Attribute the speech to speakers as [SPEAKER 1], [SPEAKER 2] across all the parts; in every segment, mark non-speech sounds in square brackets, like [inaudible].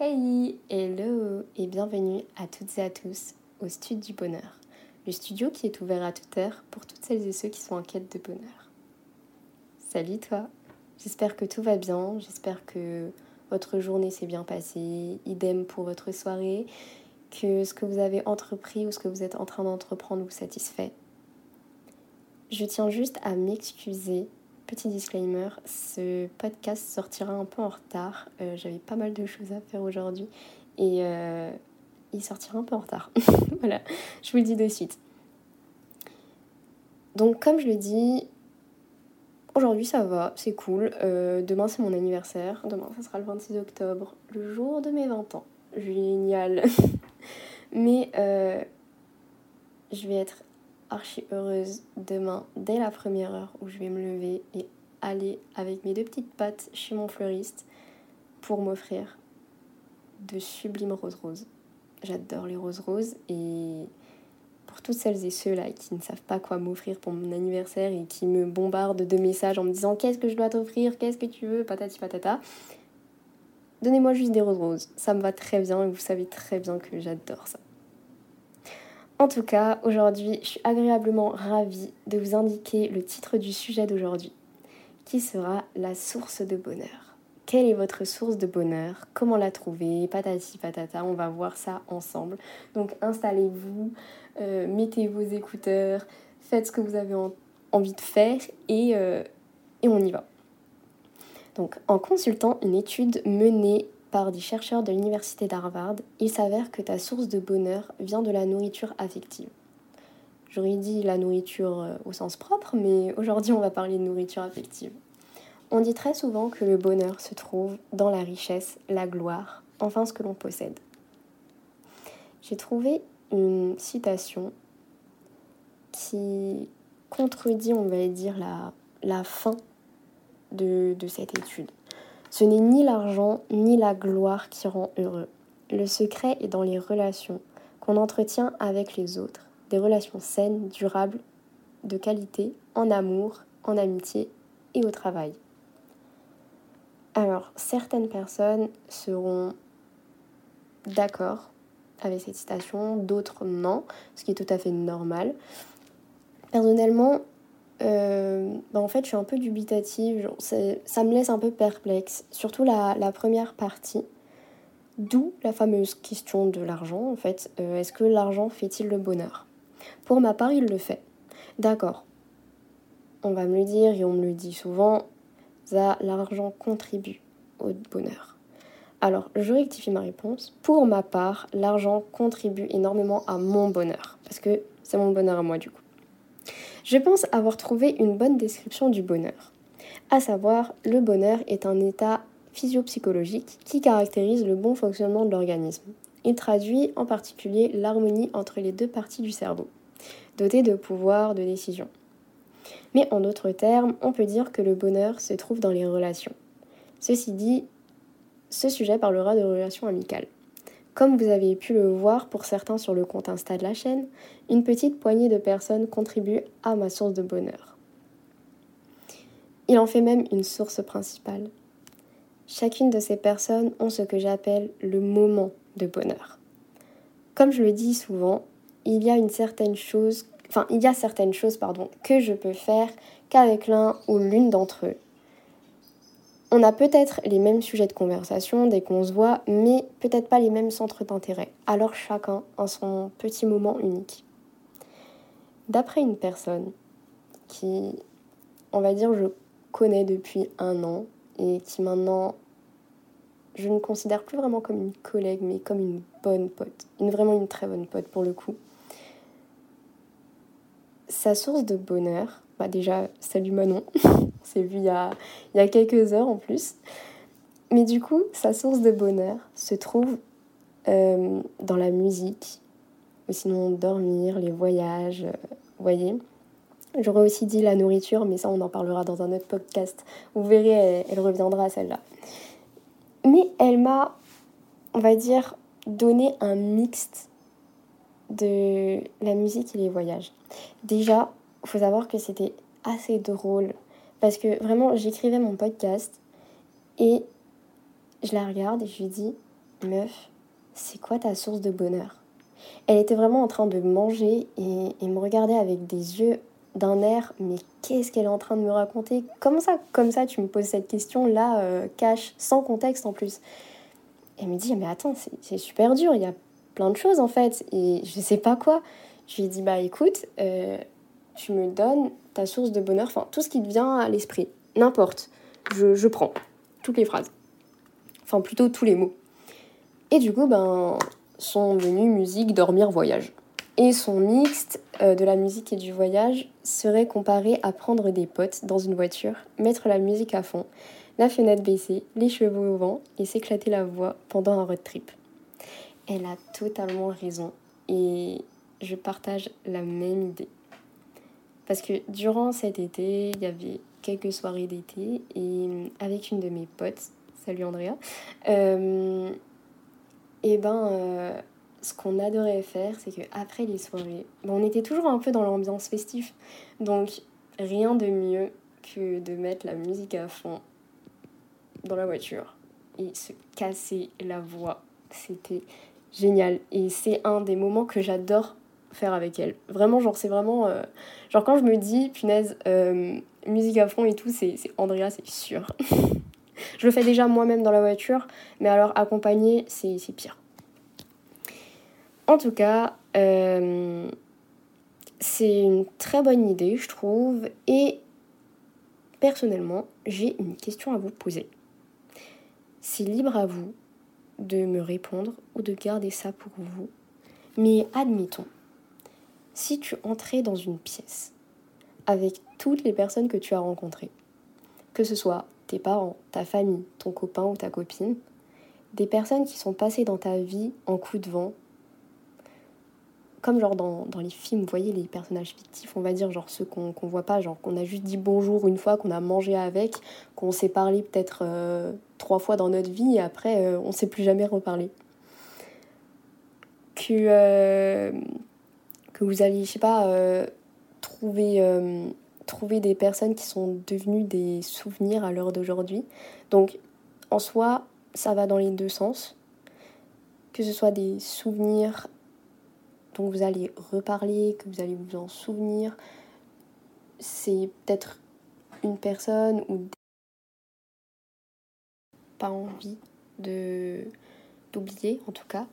[SPEAKER 1] Hey, hello et bienvenue à toutes et à tous au Studio du Bonheur, le studio qui est ouvert à toute heure pour toutes celles et ceux qui sont en quête de bonheur. Salut toi, j'espère que tout va bien, j'espère que votre journée s'est bien passée, idem pour votre soirée, que ce que vous avez entrepris ou ce que vous êtes en train d'entreprendre vous satisfait. Je tiens juste à m'excuser Petit disclaimer, ce podcast sortira un peu en retard. Euh, j'avais pas mal de choses à faire aujourd'hui et euh, il sortira un peu en retard. [laughs] voilà, je vous le dis de suite. Donc comme je le dis, aujourd'hui ça va, c'est cool. Euh, demain c'est mon anniversaire. Demain ça sera le 26 octobre, le jour de mes 20 ans. Génial. [laughs] Mais je vais être archi heureuse demain dès la première heure où je vais me lever et aller avec mes deux petites pattes chez mon fleuriste pour m'offrir de sublimes roses roses. J'adore les roses roses et pour toutes celles et ceux là qui ne savent pas quoi m'offrir pour mon anniversaire et qui me bombardent de messages en me disant qu'est-ce que je dois t'offrir, qu'est-ce que tu veux, patati patata. Donnez-moi juste des roses roses, ça me va très bien et vous savez très bien que j'adore ça. En tout cas, aujourd'hui, je suis agréablement ravie de vous indiquer le titre du sujet d'aujourd'hui, qui sera la source de bonheur. Quelle est votre source de bonheur? Comment la trouver? Patati patata, on va voir ça ensemble. Donc installez-vous, euh, mettez vos écouteurs, faites ce que vous avez envie de faire et, euh, et on y va. Donc en consultant une étude menée par des chercheurs de l'université d'Harvard, il s'avère que ta source de bonheur vient de la nourriture affective. J'aurais dit la nourriture euh, au sens propre, mais aujourd'hui on va parler de nourriture affective. On dit très souvent que le bonheur se trouve dans la richesse, la gloire, enfin ce que l'on possède. J'ai trouvé une citation qui contredit, on va dire, la, fin de cette étude. Ce n'est ni l'argent ni la gloire qui rend heureux. Le secret est dans les relations qu'on entretient avec les autres, des relations saines, durables, de qualité, en amour, en amitié et au travail. Alors, certaines personnes seront d'accord avec cette citation, d'autres non, ce qui est tout à fait normal. Personnellement, euh, bah, en fait, je suis un peu dubitative. ça me laisse un peu perplexe. Surtout la, première partie. D'où la fameuse question de l'argent, en fait. Euh, est-ce que l'argent fait-il le bonheur? Pour ma part, il le fait. D'accord. On va me le dire et on me le dit souvent. L'argent contribue au bonheur. Alors, je rectifie ma réponse. Pour ma part, l'argent contribue énormément à mon bonheur. Parce que c'est mon bonheur à moi, du coup. Je pense avoir trouvé une bonne description du bonheur. À savoir, le bonheur est un état physiopsychologique qui caractérise le bon fonctionnement de l'organisme. Il traduit en particulier l'harmonie entre les deux parties du cerveau, dotées de pouvoirs de décision. Mais en d'autres termes, on peut dire que le bonheur se trouve dans les relations. Ceci dit, ce sujet parlera de relations amicales. Comme vous avez pu le voir pour certains sur le compte Insta de la chaîne, une petite poignée de personnes contribuent à ma source de bonheur. Il en fait même une source principale. Chacune de ces personnes ont ce que j'appelle le moment de bonheur. Comme je le dis souvent, il y a une certaine chose, il y a certaines choses pardon, que je peux faire qu'avec l'un ou l'une d'entre eux on a peut-être les mêmes sujets de conversation dès qu'on se voit, mais peut-être pas les mêmes centres d'intérêt. Alors chacun a son petit moment unique. D'après une personne qui, on va dire, je connais depuis un an et qui maintenant, je ne considère plus vraiment comme une collègue, mais comme une bonne pote. Une, vraiment une très bonne pote pour le coup. Sa source de bonheur, bah déjà, salut Manon. [laughs] C'est vu il y, a, il y a quelques heures en plus. Mais du coup, sa source de bonheur se trouve euh, dans la musique, ou sinon dormir, les voyages, euh, voyez. J'aurais aussi dit la nourriture, mais ça on en parlera dans un autre podcast. Vous verrez, elle, elle reviendra celle-là. Mais elle m'a, on va dire, donné un mixte de la musique et les voyages. Déjà, faut savoir que c'était assez drôle. Parce que vraiment, j'écrivais mon podcast et je la regarde et je lui dis Meuf, c'est quoi ta source de bonheur? Elle était vraiment en train de manger et, me regardait avec des yeux d'un air, mais qu'est-ce qu'elle est en train de me raconter? Comment ça, comme ça, tu me poses cette question là, euh, cash, sans contexte en plus? Elle me dit, mais attends, c'est super dur, il y a plein de choses en fait, et je sais pas quoi. Je lui ai dit, bah écoute, euh, tu me donnes ta source de bonheur, enfin tout ce qui te vient à l'esprit, n'importe, je, prends toutes les phrases, enfin plutôt tous les mots. Et du coup, ben, sont venus musique, dormir, voyage. Et son mixte euh, de la musique et du voyage serait comparé à prendre des potes dans une voiture, mettre la musique à fond, la fenêtre baissée, les cheveux au vent et s'éclater la voix pendant un road trip. Elle a totalement raison et je partage la même idée. Parce que durant cet été, il y avait quelques soirées d'été et avec une de mes potes, salut Andrea, euh, et ben euh, ce qu'on adorait faire, c'est qu'après les soirées, on était toujours un peu dans l'ambiance festive. Donc rien de mieux que de mettre la musique à fond dans la voiture et se casser la voix. C'était génial. Et c'est un des moments que j'adore faire avec elle. Vraiment, genre, c'est vraiment. Euh, genre, quand je me dis, punaise, euh, musique à fond et tout, c'est Andrea, c'est sûr. [laughs] je le fais déjà moi-même dans la voiture, mais alors accompagner, c'est pire. En tout cas, euh, c'est une très bonne idée, je trouve. Et personnellement, j'ai une question à vous poser. C'est libre à vous de me répondre ou de garder ça pour vous. Mais admettons, si tu entrais dans une pièce avec toutes les personnes que tu as rencontrées, que ce soit tes parents, ta famille, ton copain ou ta copine, des personnes qui sont passées dans ta vie en coup de vent, comme genre dans, les films, vous voyez les personnages fictifs, on va dire, genre ceux qu'on ne voit pas, genre qu'on a juste dit bonjour une fois, qu'on a mangé avec, qu'on s'est parlé peut-être euh, trois fois dans notre vie et après euh, on ne s'est plus jamais reparlé. Euh, que vous allez, je sais pas, trouver trouver des personnes qui sont devenues des souvenirs à l'heure d'aujourd'hui. Donc en soi, ça va dans les deux sens. Que ce soit des souvenirs dont vous allez reparler, que vous allez vous en souvenir. C'est peut-être une personne ou pas envie de d'oublier en tout cas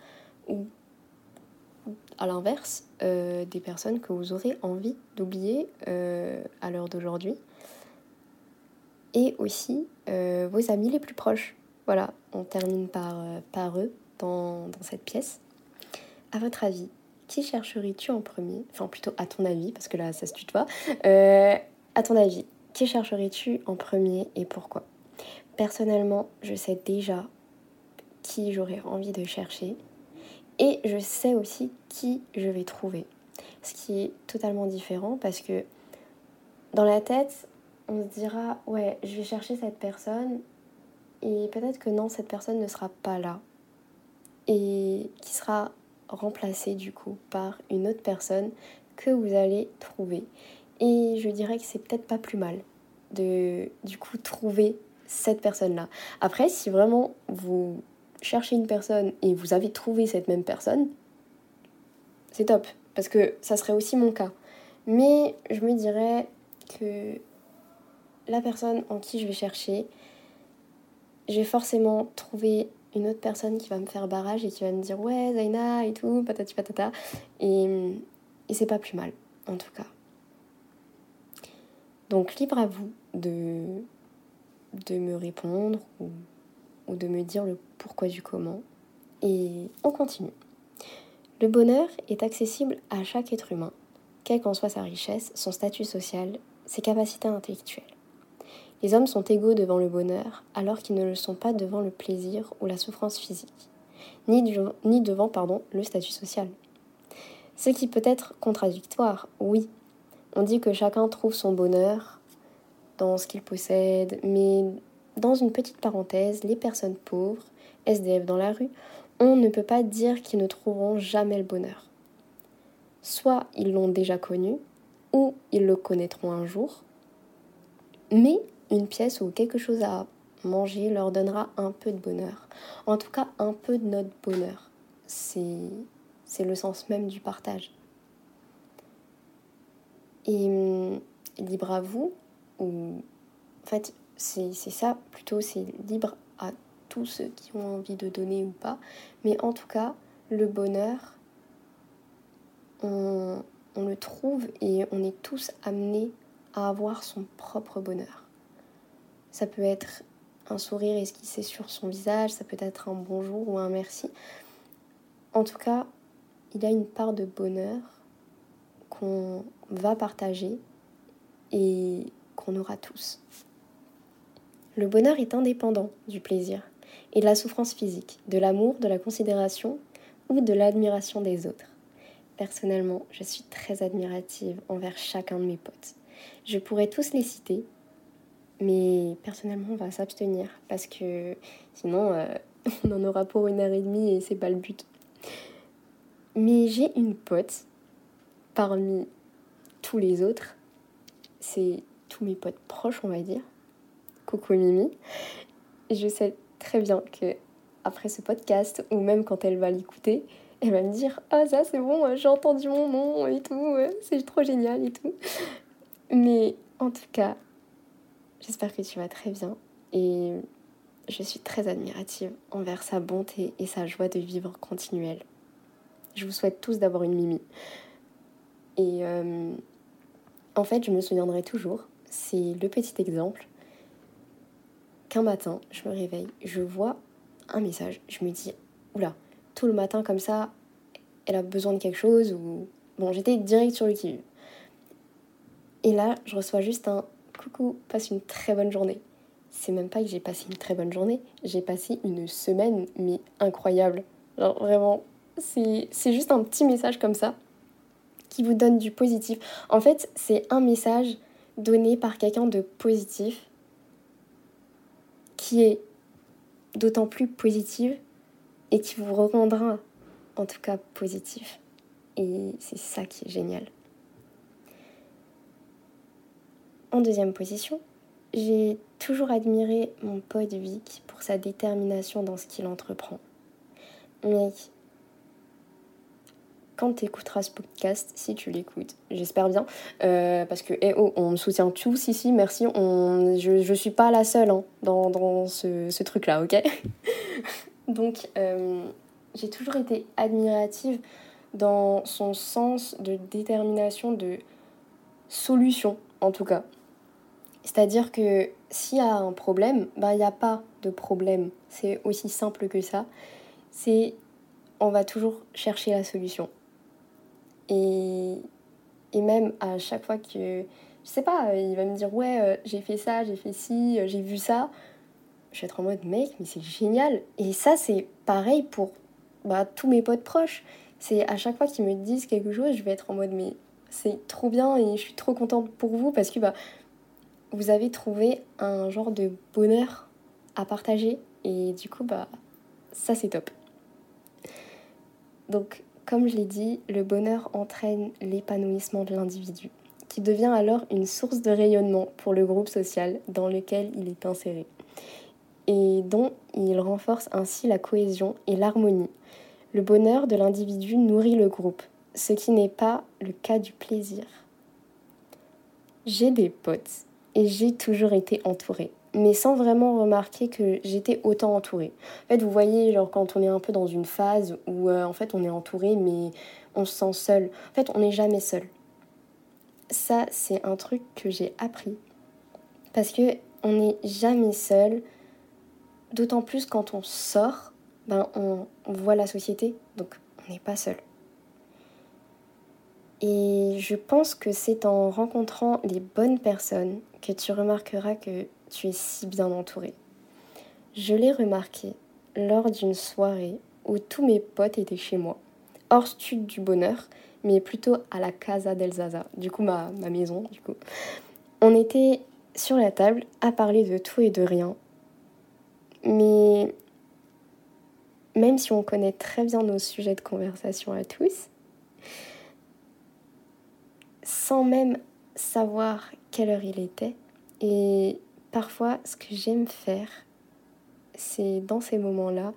[SPEAKER 1] à l'inverse, euh, des personnes que vous aurez envie d'oublier euh, à l'heure d'aujourd'hui. Et aussi euh, vos amis les plus proches. Voilà, on termine par, par eux dans, cette pièce. À votre avis, qui chercherais-tu en premier? Enfin, plutôt à ton avis, parce que là, ça se tutoie. à ton avis, qui chercherais-tu en premier et pourquoi? Personnellement, je sais déjà qui j'aurais envie de chercher et je sais aussi qui je vais trouver. Ce qui est totalement différent parce que dans la tête, on se dira ouais, je vais chercher cette personne et peut-être que non, cette personne ne sera pas là. Et qui sera remplacée du coup par une autre personne que vous allez trouver. Et je dirais que c'est peut-être pas plus mal de du coup trouver cette personne-là. Après, si vraiment vous cherchez une personne et vous avez trouvé cette même personne, c'est top. Parce que ça serait aussi mon cas. Mais je me dirais que la personne en qui je vais chercher, je vais forcément trouver une autre personne qui va me faire barrage et qui va me dire ouais Zaina et tout, patati patata. Et, et c'est pas plus mal, en tout cas. Donc libre à vous de, de me répondre ou ou de me dire le pourquoi du comment. Et on continue. Le bonheur est accessible à chaque être humain, quelle qu'en soit sa richesse, son statut social, ses capacités intellectuelles. Les hommes sont égaux devant le bonheur, alors qu'ils ne le sont pas devant le plaisir ou la souffrance physique, ni, devant le statut social. Ce qui peut être contradictoire, oui. On dit que chacun trouve son bonheur dans ce qu'il possède, mais dans une petite parenthèse, les personnes pauvres, SDF dans la rue, on ne peut pas dire qu'ils ne trouveront jamais le bonheur. Soit ils l'ont déjà connu, ou ils le connaîtront un jour, mais une pièce ou quelque chose à manger leur donnera un peu de bonheur. En tout cas, un peu de notre bonheur. C'est, le sens même du partage. Et hum, libre à vous, ou en fait, c'est, ça plutôt, c'est libre à tous ceux qui ont envie de donner ou pas. Mais en tout cas, le bonheur, on, on le trouve et on est tous amenés à avoir son propre bonheur. Ça peut être un sourire esquissé sur son visage, ça peut être un bonjour ou un merci. En tout cas, il y a une part de bonheur qu'on va partager et qu'on aura tous. Le bonheur est indépendant du plaisir et de la souffrance physique, de l'amour, de la considération ou de l'admiration des autres. Personnellement, je suis très admirative envers chacun de mes potes. Je pourrais tous les citer, mais personnellement, on va s'abstenir parce que sinon, euh, [laughs] on en aura pour une heure et demie et c'est pas le but. Mais j'ai une pote parmi tous les autres. C'est tous mes potes proches, on va dire. Coucou Mimi. Je sais très bien que après ce podcast, ou même quand elle va l'écouter, elle va me dire Ah, ça c'est bon, euh, j'ai entendu mon nom et tout, euh, c'est trop génial et tout. Mais en tout cas, j'espère que tu vas très bien et je suis très admirative envers sa bonté et sa joie de vivre continuelle. Je vous souhaite tous d'avoir une Mimi. Et euh, en fait, je me souviendrai toujours, c'est le petit exemple, qu'un matin, je me réveille, je vois un message, je me dis, oula, tout le matin comme ça, elle a besoin de quelque chose ou... Bon, j'étais direct sur le qui Et là, je reçois juste un coucou, passe une très bonne journée. C'est même pas que j'ai passé une très bonne journée, j'ai passé une semaine, mais incroyable. Genre vraiment, c'est juste un petit message comme ça qui vous donne du positif. En fait, c'est un message donné par quelqu'un de positif qui est d'autant plus positive et qui vous rendra en tout cas positif. Et c'est ça qui est génial. En deuxième position, j'ai toujours admiré mon pote Vic pour sa détermination dans ce qu'il entreprend. Quand tu écouteras ce podcast, si tu l'écoutes, j'espère bien, euh, parce que eh oh, on me soutient tous ici, merci, on, je, je suis pas la seule hein, dans, dans, ce, ce truc-là, ok? [laughs] Donc, euh, j'ai toujours été admirative dans son sens de détermination, de solution, en tout cas. C'est-à-dire que s'il y a un problème, ben, il n'y a pas de problème. C'est aussi simple que ça. C'est on va toujours chercher la solution. Et, et même à chaque fois que, je sais pas, il va me dire ouais, euh, j'ai fait ça, j'ai fait ci, euh, j'ai vu ça, je vais être en mode mec, mais c'est génial. Et ça, c'est pareil pour bah, tous mes potes proches. C'est à chaque fois qu'ils me disent quelque chose, je vais être en mode mais c'est trop bien et je suis trop contente pour vous parce que bah, vous avez trouvé un genre de bonheur à partager et du coup bah ça c'est top. Donc comme je l'ai dit, le bonheur entraîne l'épanouissement de l'individu, qui devient alors une source de rayonnement pour le groupe social dans lequel il est inséré et dont il renforce ainsi la cohésion et l'harmonie. Le bonheur de l'individu nourrit le groupe, ce qui n'est pas le cas du plaisir. J'ai des potes et j'ai toujours été entourée, mais sans vraiment remarquer que j'étais autant entourée. En fait, vous voyez, genre quand on est un peu dans une phase où euh, en fait on est entouré, mais on se sent seul. En fait, on n'est jamais seul. Ça, c'est un truc que j'ai appris parce que on n'est jamais seul D'autant plus quand on sort, ben on, voit la société, donc on n'est pas seul. Et je pense que c'est en rencontrant les bonnes personnes que tu remarqueras que tu es si bien entouré. Je l'ai remarqué lors d'une soirée où tous mes potes étaient chez moi, hors stud du bonheur, mais plutôt à la Casa del Zaza, du coup ma, ma maison, du coup. On était sur la table à parler de tout et de rien, mais même si on connaît très bien nos sujets de conversation à tous, sans même savoir quelle heure il était, et parfois ce que j'aime faire, c'est dans ces moments-là,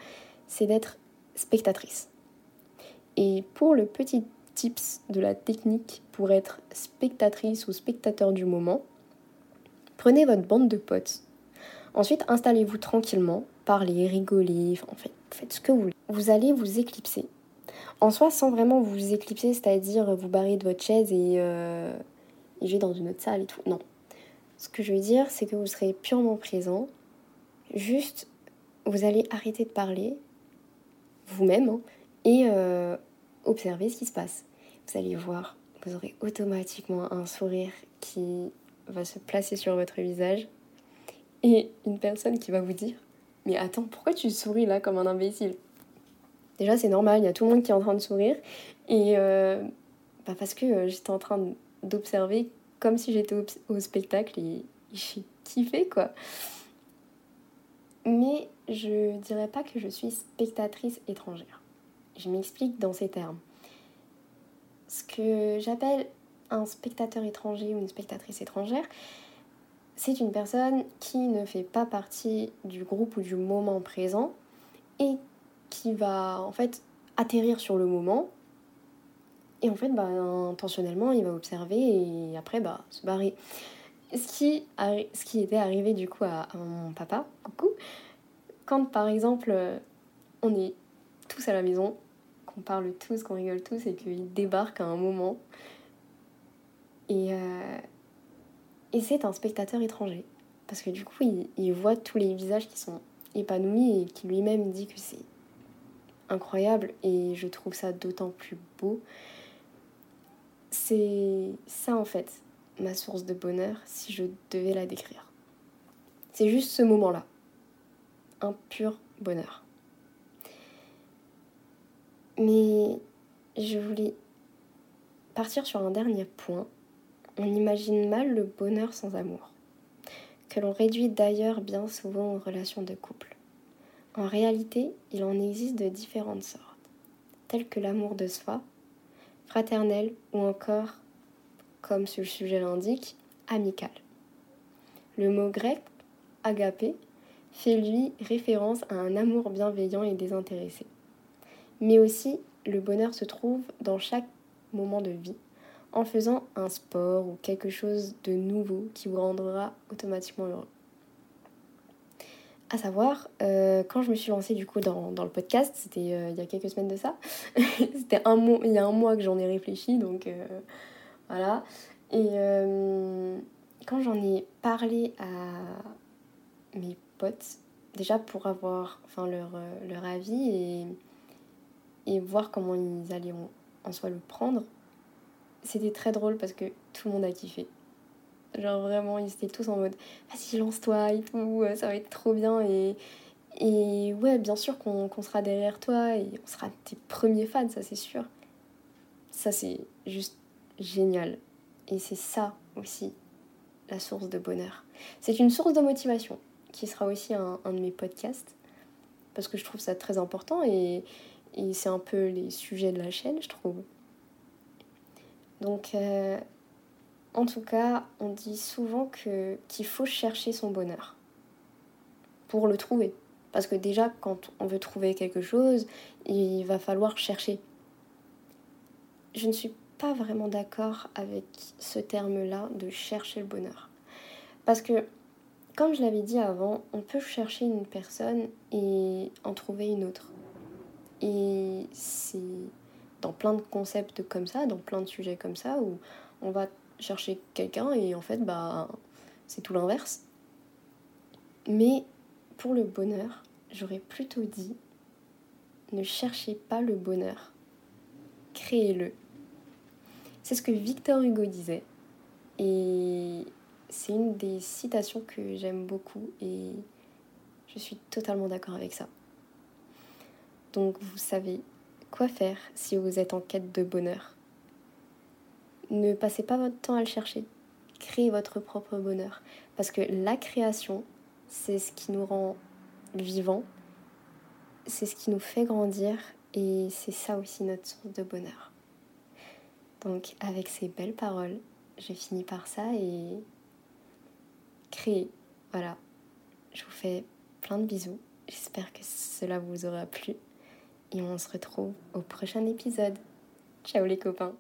[SPEAKER 1] c'est d'être spectatrice. Et pour le petit tips de la technique pour être spectatrice ou spectateur du moment, prenez votre bande de potes. Ensuite, installez-vous tranquillement, parlez, rigolez, en fait, faites ce que vous voulez. Vous allez vous éclipser. En soi, sans vraiment vous éclipser, c'est-à-dire vous barrer de votre chaise et, euh, dans une autre salle et tout. Non. Ce que je veux dire, c'est que vous serez purement présent. Juste, vous allez arrêter de parler, vous-même, hein, et euh, observer ce qui se passe. Vous allez voir, vous aurez automatiquement un sourire qui va se placer sur votre visage et une personne qui va vous dire Mais attends, pourquoi tu souris là comme un imbécile? Déjà, c'est normal, il y a tout le monde qui est en train de sourire. Et euh, bah parce que euh, j'étais en train d'observer comme si j'étais au, spectacle et j'ai kiffé quoi. Mais je dirais pas que je suis spectatrice étrangère. Je m'explique dans ces termes. Ce que j'appelle un spectateur étranger ou une spectatrice étrangère, c'est une personne qui ne fait pas partie du groupe ou du moment présent et qui va en fait atterrir sur le moment et en fait bah, intentionnellement il va observer et après bah se barrer. Ce qui, ce qui était arrivé du coup à, mon papa, coucou, quand par exemple on est tous à la maison, qu'on parle tous, qu'on rigole tous et qu'il débarque à un moment et, euh, et c'est un spectateur étranger. Parce que du coup, il, voit tous les visages qui sont épanouis et qui lui-même dit que c'est incroyable et je trouve ça d'autant plus beau. C'est ça en fait, ma source de bonheur, si je devais la décrire. C'est juste ce moment-là. Un pur bonheur. Mais je voulais partir sur un dernier point on imagine mal le bonheur sans amour, que l'on réduit d'ailleurs bien souvent aux relations de couple. En réalité, il en existe de différentes sortes, telles que l'amour de soi, fraternel ou encore, comme ce sujet l'indique, amical. Le mot grec agapé fait lui référence à un amour bienveillant et désintéressé. Mais aussi, le bonheur se trouve dans chaque moment de vie, en faisant un sport ou quelque chose de nouveau qui vous rendra automatiquement heureux. À savoir, euh, quand je me suis lancée du coup dans, le podcast, c'était euh, il y a quelques semaines de ça, [laughs] c'était un mois, il y a un mois que j'en ai réfléchi, donc euh, voilà. Et quand j'en ai parlé à mes potes, déjà pour avoir enfin, leur, leur avis et, et voir comment ils allaient en soi le prendre, c'était très drôle parce que tout le monde a kiffé. Genre vraiment, ils étaient tous en mode vas-y, lance-toi et tout, ça va être trop bien. Et, et ouais, bien sûr qu'on sera derrière toi et on sera tes premiers fans, ça c'est sûr. Ça c'est juste génial. Et c'est ça aussi la source de bonheur. C'est une source de motivation qui sera aussi un, un, de mes podcasts parce que je trouve ça très important et, et c'est un peu les sujets de la chaîne, je trouve. Donc, euh, en tout cas, on dit souvent que, qu'il faut chercher son bonheur pour le trouver. Parce que déjà, quand on veut trouver quelque chose, il va falloir chercher. Je ne suis pas vraiment d'accord avec ce terme-là de chercher le bonheur. Parce que, comme je l'avais dit avant, on peut chercher une personne et en trouver une autre. Et c'est dans plein de concepts comme ça, dans plein de sujets comme ça, où on va chercher quelqu'un et en fait, bah, c'est tout l'inverse. Mais pour le bonheur, j'aurais plutôt dit ne cherchez pas le bonheur, créez-le. C'est ce que Victor Hugo disait. Et c'est une des citations que j'aime beaucoup et je suis totalement d'accord avec ça. Donc vous savez, Quoi faire si vous êtes en quête de bonheur Ne passez pas votre temps à le chercher. Créez votre propre bonheur. Parce que la création, c'est ce qui nous rend vivants, c'est ce qui nous fait grandir et c'est ça aussi notre source de bonheur. Donc avec ces belles paroles, j'ai fini par ça et créer. Voilà. Je vous fais plein de bisous J'espère que cela vous aura plu et on se retrouve au prochain épisode. Ciao les copains